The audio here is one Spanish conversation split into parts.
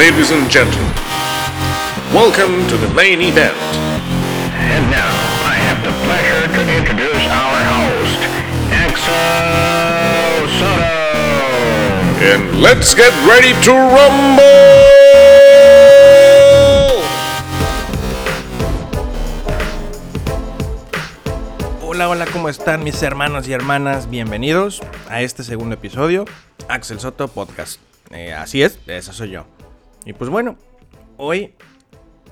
Ladies and gentlemen, welcome to the main event. And now, I have the pleasure to introduce our host, Axel Soto. And let's get ready to rumble! Hola, hola, ¿cómo están mis hermanos y hermanas? Bienvenidos a este segundo episodio, Axel Soto Podcast. Eh, así es, eso soy yo. Y pues bueno, hoy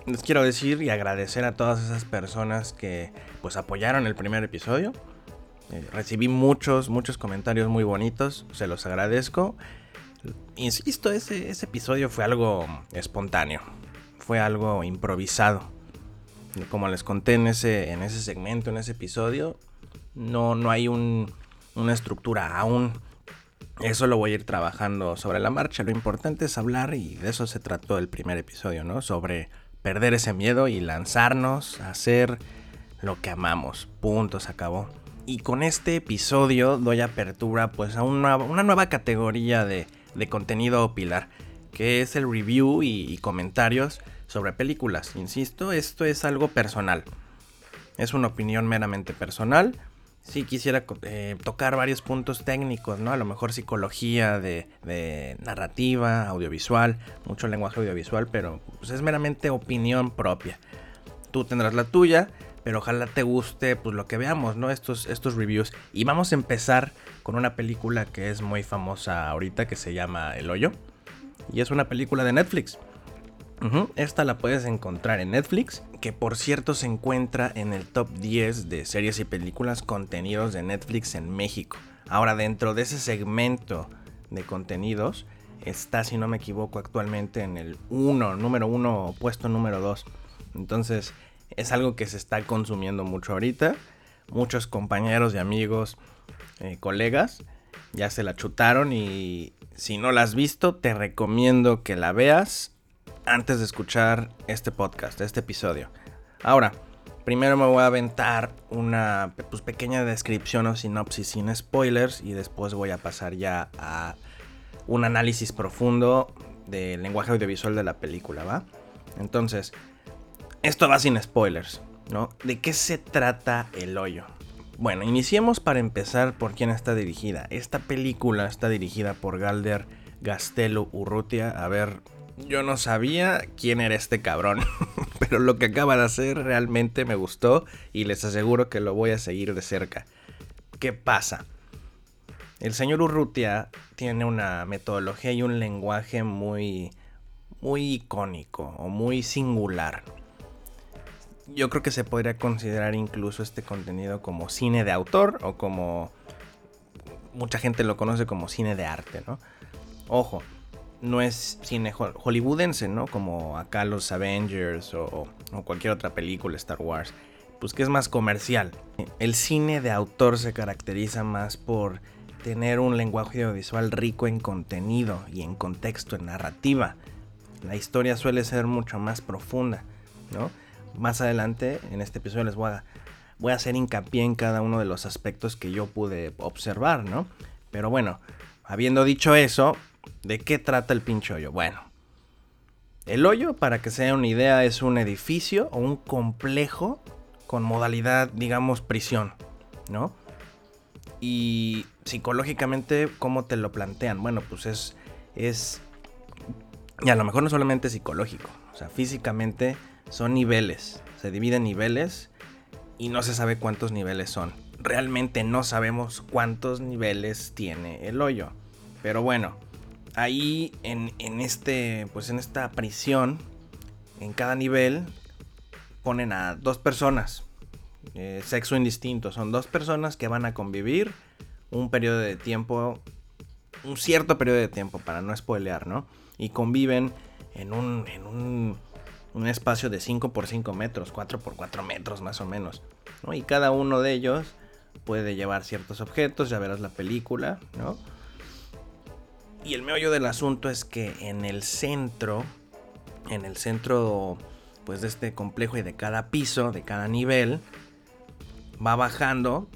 les quiero decir y agradecer a todas esas personas que pues apoyaron el primer episodio. Eh, recibí muchos, muchos comentarios muy bonitos, se los agradezco. Insisto, ese, ese episodio fue algo espontáneo, fue algo improvisado. Como les conté en ese, en ese segmento, en ese episodio, no, no hay un, una estructura aún. Eso lo voy a ir trabajando sobre la marcha. Lo importante es hablar y de eso se trató el primer episodio, ¿no? Sobre perder ese miedo y lanzarnos a hacer lo que amamos. Punto, se acabó. Y con este episodio doy apertura pues a una, nueva categoría de, de, contenido pilar, que es el review y comentarios sobre películas. Insisto, esto es algo personal. Es una opinión meramente personal sí quisiera eh, tocar varios puntos técnicos, ¿no? A lo mejor psicología de, narrativa, audiovisual, mucho lenguaje audiovisual, pero pues, es meramente opinión propia. Tú tendrás la tuya, pero ojalá te guste pues lo que veamos, ¿no? Estos, estos reviews. Y vamos a empezar con una película que es muy famosa ahorita que se llama El Hoyo. Y es una película de Netflix. Esta la puedes encontrar en Netflix, que por cierto se encuentra en el top 10 de series y películas contenidos de Netflix en México. Ahora dentro de ese segmento de contenidos está, si no me equivoco, actualmente en el 1, número 1, puesto número 2. Entonces es algo que se está consumiendo mucho ahorita. Muchos compañeros y amigos, eh, colegas, ya se la chutaron y si no la has visto, te recomiendo que la veas antes de escuchar este podcast, este episodio. Ahora, primero me voy a aventar una pues, pequeña descripción o sinopsis sin spoilers y después voy a pasar ya a un análisis profundo del lenguaje audiovisual de la película, ¿va? Entonces, esto va sin spoilers, ¿no? ¿De qué se trata El Hoyo? Bueno, iniciemos para empezar por quién está dirigida. Esta película está dirigida por Galder Gastelu Urrutia. A ver, yo no sabía quién era este cabrón, pero lo que acaba de hacer realmente me gustó y les aseguro que lo voy a seguir de cerca. ¿Qué pasa? El señor Urrutia tiene una metodología y un lenguaje muy muy icónico o muy singular. Yo creo que se podría considerar incluso este contenido como cine de autor o como mucha gente lo conoce como cine de arte, ¿no? Ojo, no es cine hollywoodense, ¿no? Como acá los Avengers o, cualquier otra película, Star Wars. Pues que es más comercial. El cine de autor se caracteriza más por tener un lenguaje audiovisual rico en contenido y en contexto, en narrativa. La historia suele ser mucho más profunda, ¿no? Más adelante, en este episodio les voy a, voy a hacer hincapié en cada uno de los aspectos que yo pude observar, ¿no? Pero bueno, habiendo dicho eso, ¿De qué trata el pinche hoyo? Bueno, el hoyo, para que se den una idea, es un edificio o un complejo con modalidad, digamos, prisión, ¿no? Y psicológicamente, ¿cómo te lo plantean? Bueno, pues es, es, y a lo mejor no solamente psicológico, o sea, físicamente son niveles, se dividen niveles y no se sabe cuántos niveles son. Realmente no sabemos cuántos niveles tiene el hoyo. Pero bueno, ahí en, en, este, pues en esta prisión, en cada nivel, ponen a dos personas, eh, sexo indistinto. Son dos personas que van a convivir un periodo de tiempo, un cierto periodo de tiempo, para no spoilear, ¿no? Y conviven en un, en un, un espacio de 5 por 5 metros, 4 por 4 metros más o menos, ¿no? Y cada uno de ellos puede llevar ciertos objetos, ya verás la película, ¿no? Y el meollo del asunto es que en el centro, en el centro pues de este complejo y de cada piso, de cada nivel, va bajando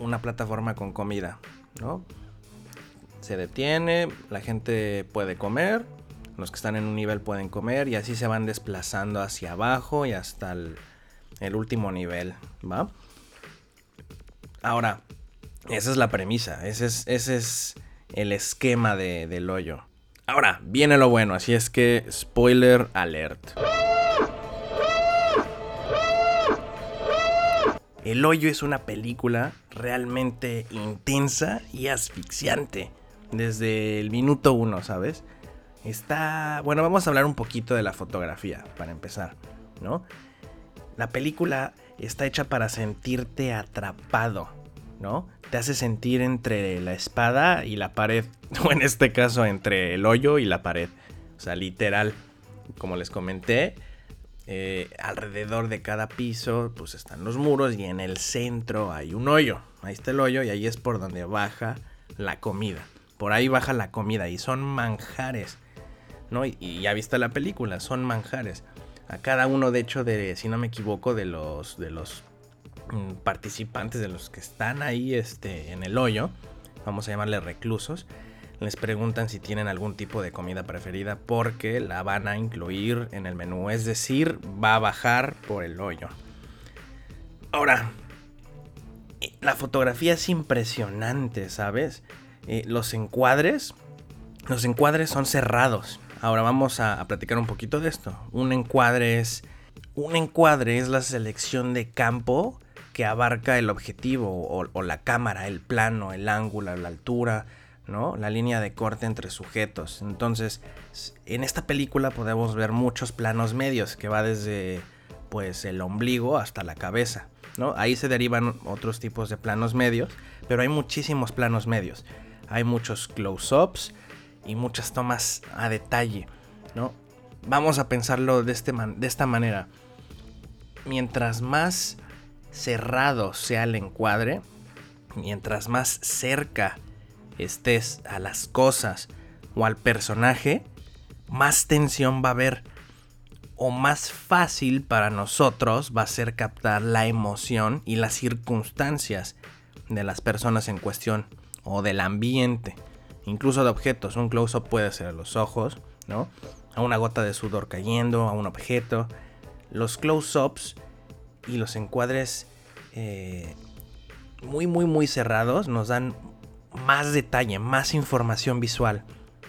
una plataforma con comida, ¿no? Se detiene, la gente puede comer, Los que están en un nivel pueden comer y así se van desplazando hacia abajo y hasta el, el último nivel, ¿va? Ahora, esa es la premisa, ese es, ese es el esquema de, del hoyo. Ahora, viene lo bueno, así es que spoiler alert. El hoyo es una película realmente intensa y asfixiante. Desde el minuto uno, ¿sabes? Está... Bueno, vamos a hablar un poquito de la fotografía, para empezar, ¿no? La película está hecha para sentirte atrapado, ¿no? Te hace sentir entre la espada y la pared, o en este caso entre el hoyo y la pared. O sea, literal, como les comenté, eh, alrededor de cada piso pues están los muros y en el centro hay un hoyo. Ahí está el hoyo y ahí es por donde baja la comida. Por ahí baja la comida y son manjares. ¿no? Y, y ya viste la película, son manjares. A cada uno, de hecho, de, si no me equivoco, de los, de los participantes, de los que están ahí este, en el hoyo, vamos a llamarle reclusos, les preguntan si tienen algún tipo de comida preferida porque la van a incluir en el menú, es decir, va a bajar por el hoyo. Ahora, eh, la fotografía es impresionante, ¿sabes? Eh, los encuadres, los encuadres son cerrados. Ahora vamos a, a, platicar un poquito de esto. Un encuadre es un encuadre es la selección de campo que abarca el objetivo o, la cámara, el plano, el ángulo, la altura, ¿no? La línea de corte entre sujetos. Entonces, en esta película podemos ver muchos planos medios que va desde pues el ombligo hasta la cabeza, ¿no? Ahí se derivan otros tipos de planos medios, pero hay muchísimos planos medios. Hay muchos close-ups y muchas tomas a detalle, ¿no? Vamos a pensarlo de, este man de esta manera. Mientras más cerrado sea el encuadre, mientras más cerca estés a las cosas o al personaje, más tensión va a haber o más fácil para nosotros va a ser captar la emoción y las circunstancias de las personas en cuestión o del ambiente, incluso de objetos. Un close-up puede ser a los ojos, ¿no? A una gota de sudor cayendo, a un objeto. Los close-ups y los encuadres eh, muy, muy, muy cerrados nos dan más detalle, más información visual.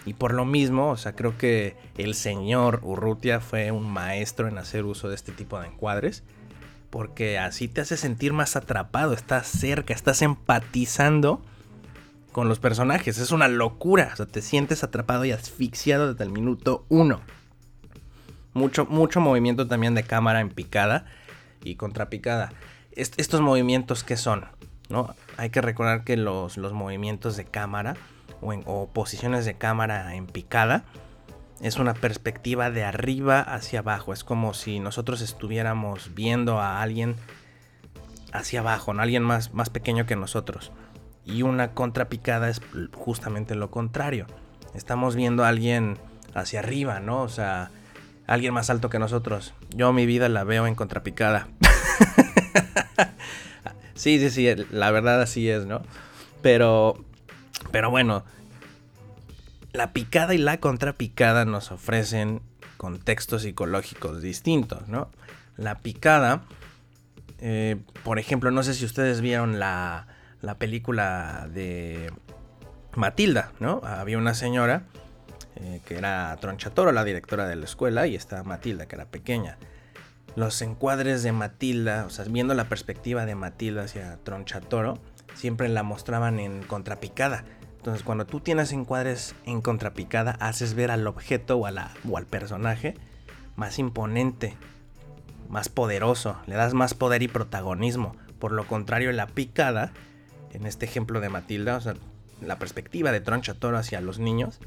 Y por lo mismo, o sea, creo que el señor Urrutia fue un maestro en hacer uso de este tipo de encuadres. Porque así te hace sentir más atrapado, estás cerca, estás empatizando con los personajes. Es una locura, o sea, te sientes atrapado y asfixiado desde el minuto uno. Mucho, mucho movimiento también de cámara en picada y contrapicada. Est estos movimientos, ¿qué son? ¿no? Hay que recordar que los, los movimientos de cámara o, en, posiciones de cámara en picada es una perspectiva de arriba hacia abajo. Es como si nosotros estuviéramos viendo a alguien hacia abajo, ¿no? alguien más, más pequeño que nosotros. Y una contrapicada es justamente lo contrario. Estamos viendo a alguien hacia arriba, ¿no? O sea, alguien más alto que nosotros. Yo mi vida la veo en contrapicada. Sí, sí, sí, la verdad así es, ¿no? Pero, pero bueno, la picada y la contrapicada nos ofrecen contextos psicológicos distintos, ¿no? La picada, eh, por ejemplo, no sé si ustedes vieron la, la película de Matilda, ¿no? Había una señora eh, que era Tronchatoro, la directora de la escuela, y estaba Matilda, que era pequeña los encuadres de Matilda, o sea, viendo la perspectiva de Matilda hacia Tronchatoro, siempre la mostraban en contrapicada. Entonces, cuando tú tienes encuadres en contrapicada, haces ver al objeto o, a o al personaje más imponente, más poderoso, le das más poder y protagonismo. Por lo contrario, la picada, en este ejemplo de Matilda, o sea, la perspectiva de Tronchatoro hacia los niños,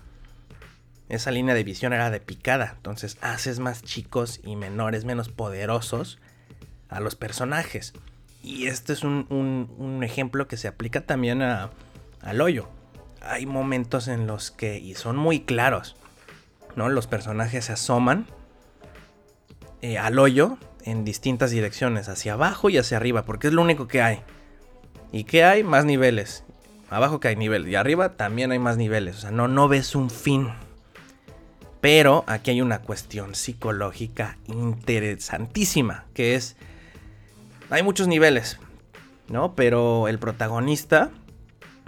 esa línea de visión era de picada. Entonces haces más chicos y menores, menos poderosos a los personajes. Y este es un, un, ejemplo que se aplica también a, al hoyo. Hay momentos en los que, y son muy claros, ¿no? Los personajes se asoman eh, al hoyo en distintas direcciones, hacia abajo y hacia arriba, porque es lo único que hay. ¿Y qué hay? Más niveles. Abajo que hay nivel. Y arriba también hay más niveles. O sea, no, no ves un fin Pero aquí hay una cuestión psicológica interesantísima, que es, hay muchos niveles, ¿no? Pero el protagonista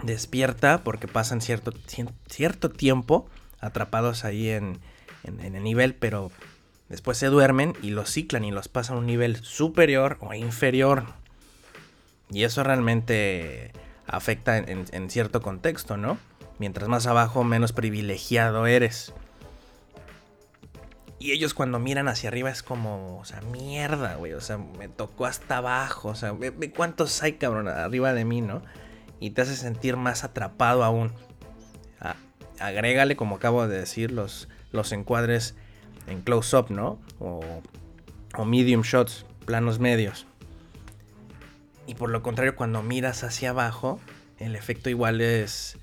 despierta porque pasan cierto, cierto tiempo atrapados ahí en, en, el nivel, pero después se duermen y los ciclan y los pasan a un nivel superior o inferior. Y eso realmente afecta en, cierto contexto, ¿no? Mientras más abajo, menos privilegiado eres. Y ellos cuando miran hacia arriba es como, o sea, mierda, güey. O sea, me tocó hasta abajo. O sea, ve, cuántos hay, cabrón, arriba de mí, ¿no? Y te hace sentir más atrapado aún. agrégale, como acabo de decir, los, los encuadres en close-up, ¿no? O, o medium shots, planos medios. Y por lo contrario, cuando miras hacia abajo, el efecto igual es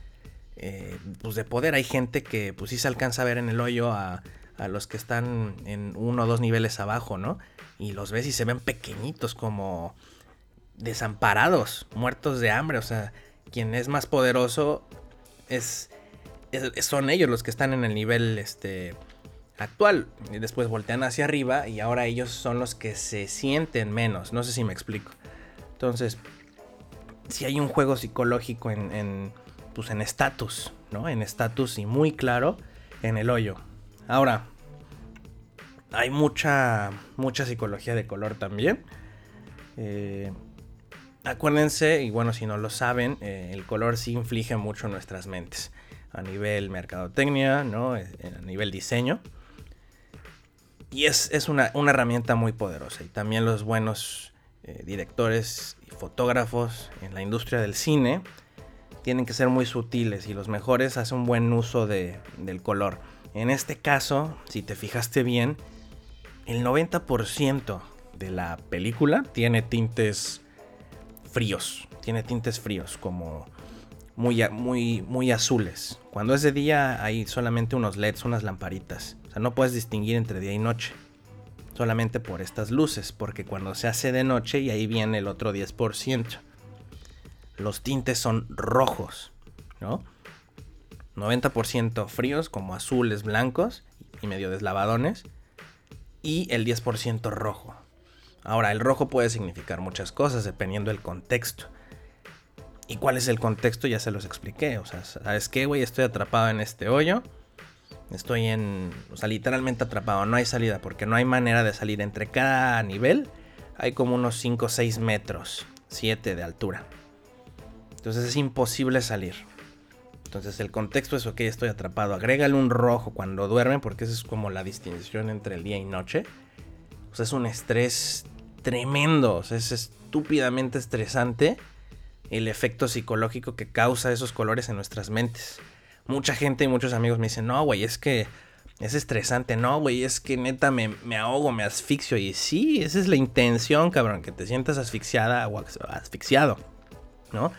eh, pues de poder. Hay gente que pues sí se alcanza a ver en el hoyo a, a, los que están en uno o dos niveles abajo, ¿no? Y los ves y se ven pequeñitos como desamparados, muertos de hambre. O sea, quien es más poderoso es, son ellos los que están en el nivel este, actual. Y después voltean hacia arriba y ahora ellos son los que se sienten menos. No sé si me explico. Entonces, si hay un juego psicológico en, pues en estatus, ¿no? En estatus y muy claro en el hoyo. Ahora, hay mucha, mucha psicología de color también. Eh, acuérdense, y bueno, si no lo saben, eh, el color sí inflige mucho en nuestras mentes. A nivel mercadotecnia, ¿no? Eh, a nivel diseño. Y es, una, una, herramienta muy poderosa. Y también los buenos directores y fotógrafos en la industria del cine tienen que ser muy sutiles y los mejores hacen un buen uso de, del color. En este caso, si te fijaste bien, el 90% de la película tiene tintes fríos, tiene tintes fríos como muy, muy, muy azules. Cuando es de día hay solamente unos LEDs, unas lamparitas. O sea, no puedes distinguir entre día y noche solamente por estas luces, porque cuando se hace de noche y ahí viene el otro 10%, los tintes son rojos, ¿no? 90% fríos como azules, blancos y medio deslavadones y el 10% rojo. Ahora, el rojo puede significar muchas cosas dependiendo del contexto. ¿Y cuál es el contexto? Ya se los expliqué. O sea, ¿sabes qué, güey? Estoy atrapado en este hoyo Estoy en, o sea, literalmente atrapado, no hay salida porque no hay manera de salir. Entre cada nivel hay como unos 5 o 6 metros, 7 de altura. Entonces es imposible salir. Entonces el contexto es, ok, estoy atrapado. Agrégale un rojo cuando duermen porque esa es como la distinción entre el día y noche. O sea, es un estrés tremendo, o sea, es estúpidamente estresante el efecto psicológico que causa esos colores en nuestras mentes mucha gente y muchos amigos me dicen, no, güey, es que es estresante, no, güey, es que neta me, me, ahogo, me asfixio. Y sí, esa es la intención, cabrón, que te sientas asfixiada o asfixiado, ¿no?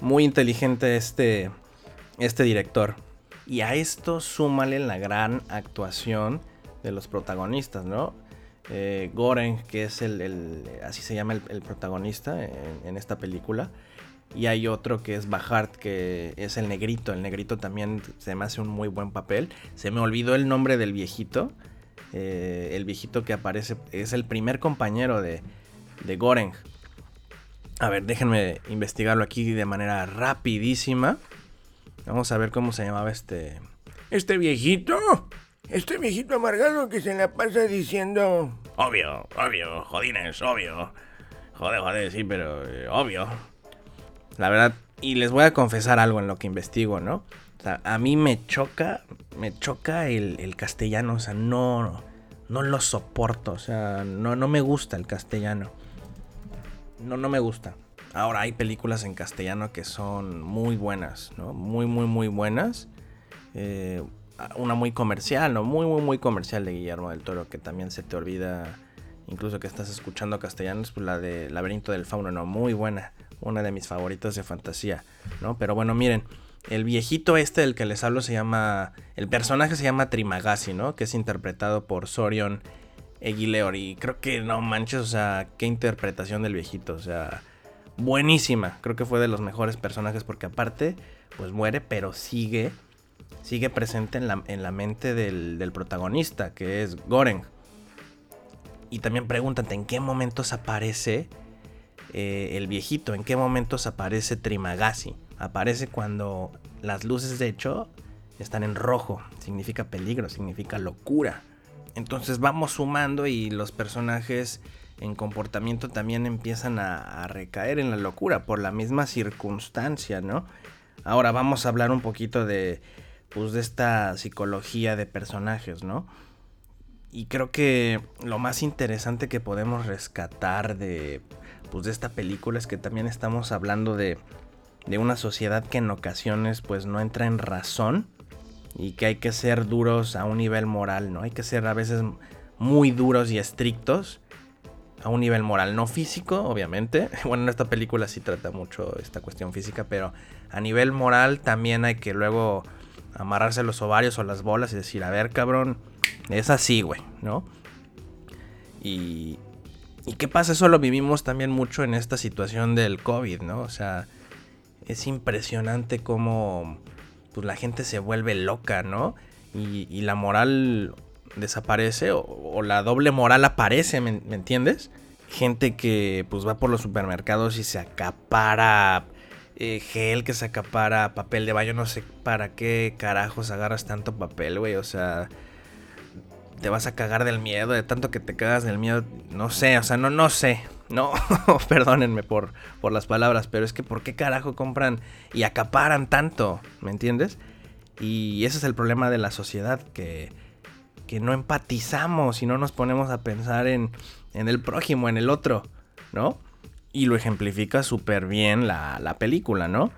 Muy inteligente este, este director. Y a esto súmale la gran actuación de los protagonistas, ¿no? Eh, Goren, que es el, así se llama el, protagonista en, esta película, y hay otro que es Bajart, que es el negrito. El negrito también se me hace un muy buen papel. Se me olvidó el nombre del viejito. Eh, el viejito que aparece es el primer compañero de, de Goreng. A ver, déjenme investigarlo aquí de manera rapidísima. Vamos a ver cómo se llamaba este. ¿Este viejito? Este viejito amargado que se la pasa diciendo. Obvio, obvio, jodines, obvio. Joder, joder, sí, pero eh, obvio. La verdad, y les voy a confesar algo en lo que investigo, ¿no? O sea, a mí me choca, me choca el, castellano, o sea, no, no lo soporto, o sea, no, no me gusta el castellano. No, no me gusta. Ahora hay películas en castellano que son muy buenas, ¿no? Muy, muy, muy buenas. Eh, una muy comercial, ¿no? Muy, muy, muy comercial de Guillermo del Toro, que también se te olvida, incluso que estás escuchando castellano, es pues la de Laberinto del Fauno, ¿no? Muy buena una de mis favoritas de fantasía, ¿no? Pero bueno, miren, el viejito este del que les hablo se llama, el personaje se llama Trimagasi, ¿no? Que es interpretado por Sorion Eguileor y creo que no manches, o sea, qué interpretación del viejito, o sea, buenísima, creo que fue de los mejores personajes porque aparte, pues muere, pero sigue sigue presente en la, en la mente del, del, protagonista, que es Goren. Y también pregúntate en qué momentos aparece eh, el viejito, en qué momentos aparece Trimagasi. Aparece cuando las luces de hecho están en rojo, significa peligro, significa locura. Entonces vamos sumando y los personajes en comportamiento también empiezan a, recaer en la locura por la misma circunstancia, ¿no? Ahora vamos a hablar un poquito de, pues, de esta psicología de personajes, ¿no? Y creo que lo más interesante que podemos rescatar de, pues, de esta película es que también estamos hablando de, de una sociedad que en ocasiones pues no entra en razón y que hay que ser duros a un nivel moral, ¿no? Hay que ser a veces muy duros y estrictos a un nivel moral, no físico, obviamente. Bueno, en esta película sí trata mucho esta cuestión física, pero a nivel moral también hay que luego amarrarse los ovarios o las bolas y decir, a ver, cabrón, es así, güey, ¿no? Y, ¿Y qué pasa? Eso lo vivimos también mucho en esta situación del COVID, ¿no? O sea, es impresionante cómo pues, la gente se vuelve loca, ¿no? Y, y la moral desaparece o, la doble moral aparece, ¿me, ¿me, entiendes? Gente que pues va por los supermercados y se acapara eh, gel, que se acapara papel de baño, no sé para qué carajos agarras tanto papel, güey, o sea, te vas a cagar del miedo, de tanto que te cagas del miedo, no sé, o sea, no, no sé, no, perdónenme por, por las palabras, pero es que ¿por qué carajo compran y acaparan tanto? ¿Me entiendes? Y ese es el problema de la sociedad, que, que no empatizamos y no nos ponemos a pensar en, en el prójimo, en el otro, ¿no? Y lo ejemplifica súper bien la, la, película, ¿no?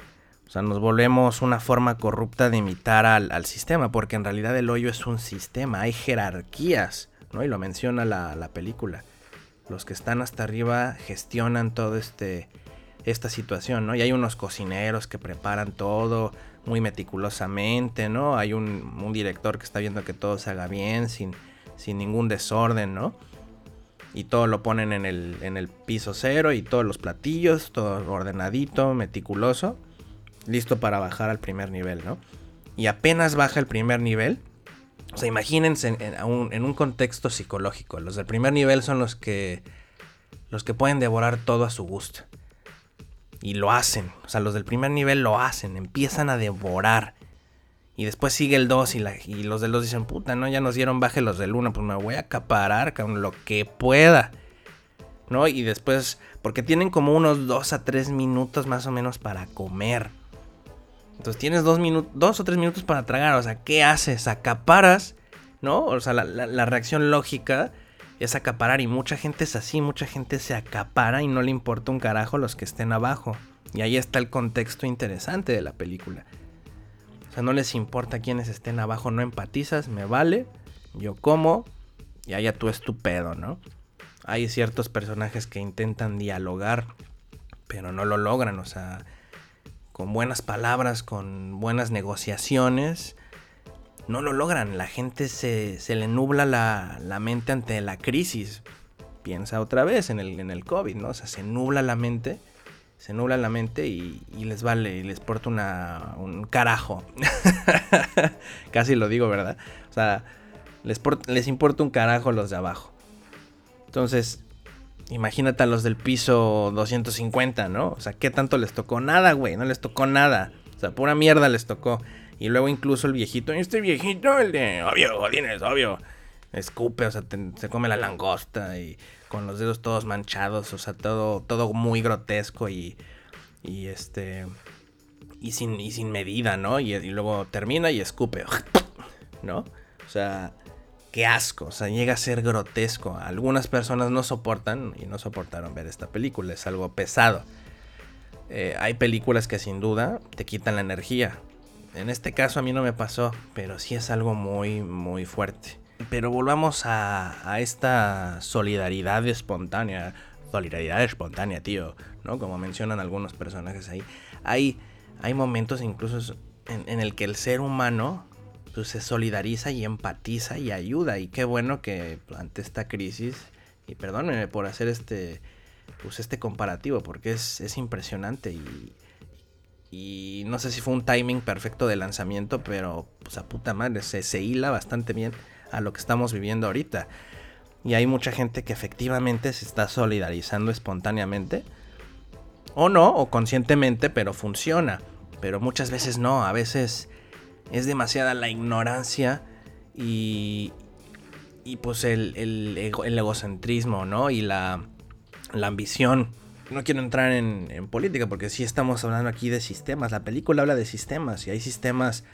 O sea, nos volvemos una forma corrupta de imitar al, al, sistema, porque en realidad el hoyo es un sistema, hay jerarquías, ¿no? Y lo menciona la, la película. Los que están hasta arriba gestionan todo este esta situación, ¿no? Y hay unos cocineros que preparan todo muy meticulosamente, ¿no? Hay un, director que está viendo que todo se haga bien, sin, sin ningún desorden, ¿no? Y todo lo ponen en el, en el piso cero y todos los platillos, todo ordenadito, meticuloso, listo para bajar al primer nivel, ¿no? Y apenas baja el primer nivel, o sea, imagínense en, en, un, en un contexto psicológico, los del primer nivel son los que, los que pueden devorar todo a su gusto. Y lo hacen. O sea, los del primer nivel lo hacen. Empiezan a devorar. Y después sigue el 2 y, y, los del 2 dicen, puta, no, ya nos dieron baje los del 1. Pues me voy a acaparar con lo que pueda. ¿No? Y después, porque tienen como unos 2 a 3 minutos más o menos para comer. Entonces tienes 2 minutos, 2 o 3 minutos para tragar. O sea, ¿qué haces? Acaparas, ¿no? O sea, la, la reacción lógica es acaparar y mucha gente es así, mucha gente se acapara y no le importa un carajo los que estén abajo. Y ahí está el contexto interesante de la película. O sea, no les importa quienes estén abajo, no empatizas, me vale, yo como y allá tú es tu pedo, ¿no? Hay ciertos personajes que intentan dialogar, pero no lo logran, o sea, con buenas palabras, con buenas negociaciones, no lo logran. La gente se, se le nubla la, la, mente ante la crisis. Piensa otra vez en el, en el COVID, ¿no? O sea, se nubla la mente. Se nubla la mente y, les vale, y les porta una, un carajo. Casi lo digo, ¿verdad? O sea, les, les importa un carajo los de abajo. Entonces, imagínate a los del piso 250, ¿no? O sea, ¿qué tanto les tocó? Nada, güey, no les tocó nada. O sea, pura mierda les tocó. Y luego incluso el viejito, este viejito, el de, obvio, Godines, obvio, escupe, o sea, se come la langosta y con los dedos todos manchados, o sea, todo, todo muy grotesco y, y este, y sin, y sin medida, ¿no? Y, y luego termina y escupe, ¿no? O sea, qué asco, o sea, llega a ser grotesco. Algunas personas no soportan y no soportaron ver esta película, es algo pesado. Eh, hay películas que sin duda te quitan la energía, en este caso a mí no me pasó, pero sí es algo muy, muy fuerte. Pero volvamos a, a esta solidaridad espontánea. Solidaridad espontánea, tío, ¿no? Como mencionan algunos personajes ahí. Hay, hay momentos incluso en, en el que el ser humano pues, se solidariza y empatiza y ayuda. Y qué bueno que ante esta crisis, y perdónenme por hacer este, pues, este comparativo, porque es, es impresionante y Y no sé si fue un timing perfecto de lanzamiento, pero pues a puta madre, se, se hila bastante bien a lo que estamos viviendo ahorita. Y hay mucha gente que efectivamente se está solidarizando espontáneamente. O no, o conscientemente, pero funciona. Pero muchas veces no, a veces es demasiada la ignorancia y, y pues el, el, el egocentrismo, ¿no? Y la, la ambición. No quiero entrar en, política porque sí estamos hablando aquí de sistemas. La película habla de sistemas y hay sistemas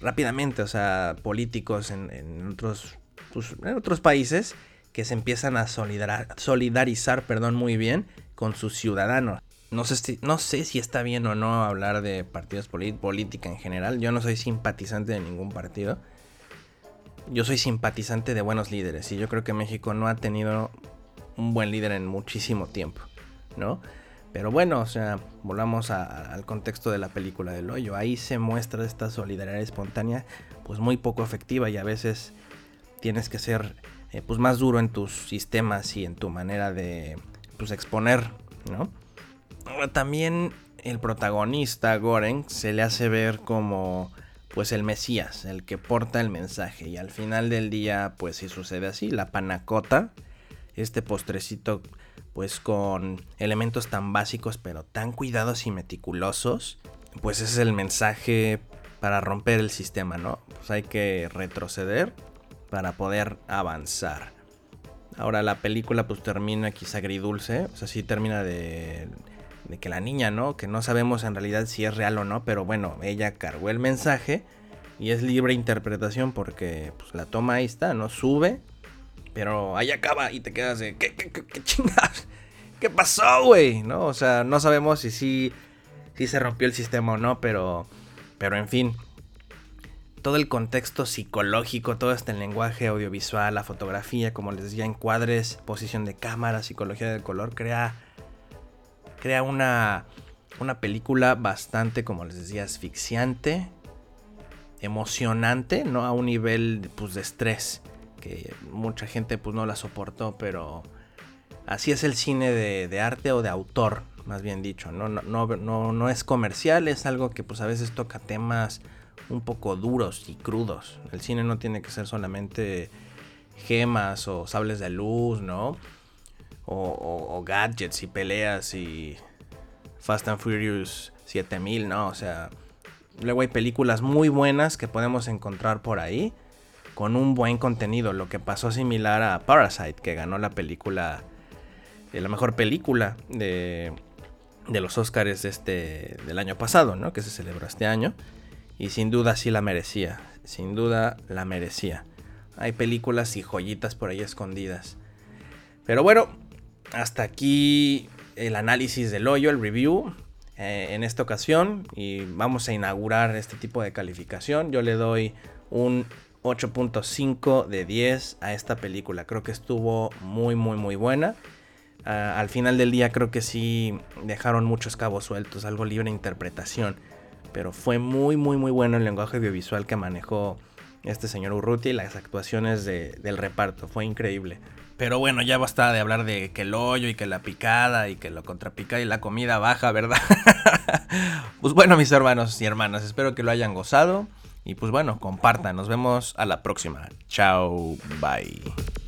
rápidamente, o sea, políticos en, otros, pues, en otros países que se empiezan a solidarizar perdón, muy bien con sus ciudadanos. No sé, si, no sé si está bien o no hablar de partidos política en general. Yo no soy simpatizante de ningún partido. Yo soy simpatizante de buenos líderes. Y yo creo que México no ha tenido un buen líder en muchísimo tiempo. Pero bueno, o sea, volvamos al contexto de la película del hoyo. Ahí se muestra esta solidaridad espontánea, pues muy poco efectiva y a veces tienes que ser eh, pues más duro en tus sistemas y en tu manera de pues exponer, también el protagonista Goren se le hace ver como pues el Mesías, el que porta el mensaje. Y al final del día pues si sucede así, la panacota, este postrecito pues con elementos tan básicos pero tan cuidados y meticulosos, pues ese es el mensaje para romper el sistema, ¿no? Pues hay que retroceder para poder avanzar. Ahora la película pues termina quizá agridulce, o sea, sí termina de, de que la niña, ¿no? Que no sabemos en realidad si es real o no, pero bueno, ella cargó el mensaje y es libre interpretación porque pues la toma ahí está, ¿no? Sube, pero ahí acaba y te quedas de, ¿qué, qué, qué, qué? ¿Qué pasó, güey? ¿No? O sea, no sabemos si sí, si se rompió el sistema o no, pero, pero en fin, todo el contexto psicológico, todo este lenguaje audiovisual, la fotografía, como les decía, encuadres, posición de cámara, psicología del color, crea, crea una, una película bastante, como les decía, asfixiante, emocionante, ¿no? A un nivel pues, de estrés, mucha gente pues no la soportó, pero así es el cine de, arte o de autor, más bien dicho, ¿no? No, no, no, no es comercial, es algo que pues a veces toca temas un poco duros y crudos. El cine no tiene que ser solamente gemas o sables de luz, ¿no? O, o, o gadgets y peleas y Fast and Furious 7000, ¿no? O sea, luego hay películas muy buenas que podemos encontrar por ahí con un buen contenido. Lo que pasó similar a Parasite, que ganó la película, eh, la mejor película de, de los Oscars este, del año pasado, ¿no? Que se celebró este año. Y sin duda sí la merecía. Sin duda la merecía. Hay películas y joyitas por ahí escondidas. Pero bueno, hasta aquí el análisis del hoyo, el review. Eh, en esta ocasión. Y vamos a inaugurar este tipo de calificación. Yo le doy un 8.5 de 10 a esta película. Creo que estuvo muy, muy, muy buena. Uh, al final del día creo que sí dejaron muchos cabos sueltos, algo libre de interpretación pero fue muy, muy, muy bueno el lenguaje audiovisual que manejó este señor Urruti y las actuaciones de, del reparto. Fue increíble. Pero bueno, ya basta de hablar de que el hoyo y que la picada y que lo contrapicada y la comida baja, ¿verdad? pues bueno, mis hermanos y hermanas, espero que lo hayan gozado. Y pues bueno, compartan. Nos vemos a la próxima. Chao, bye.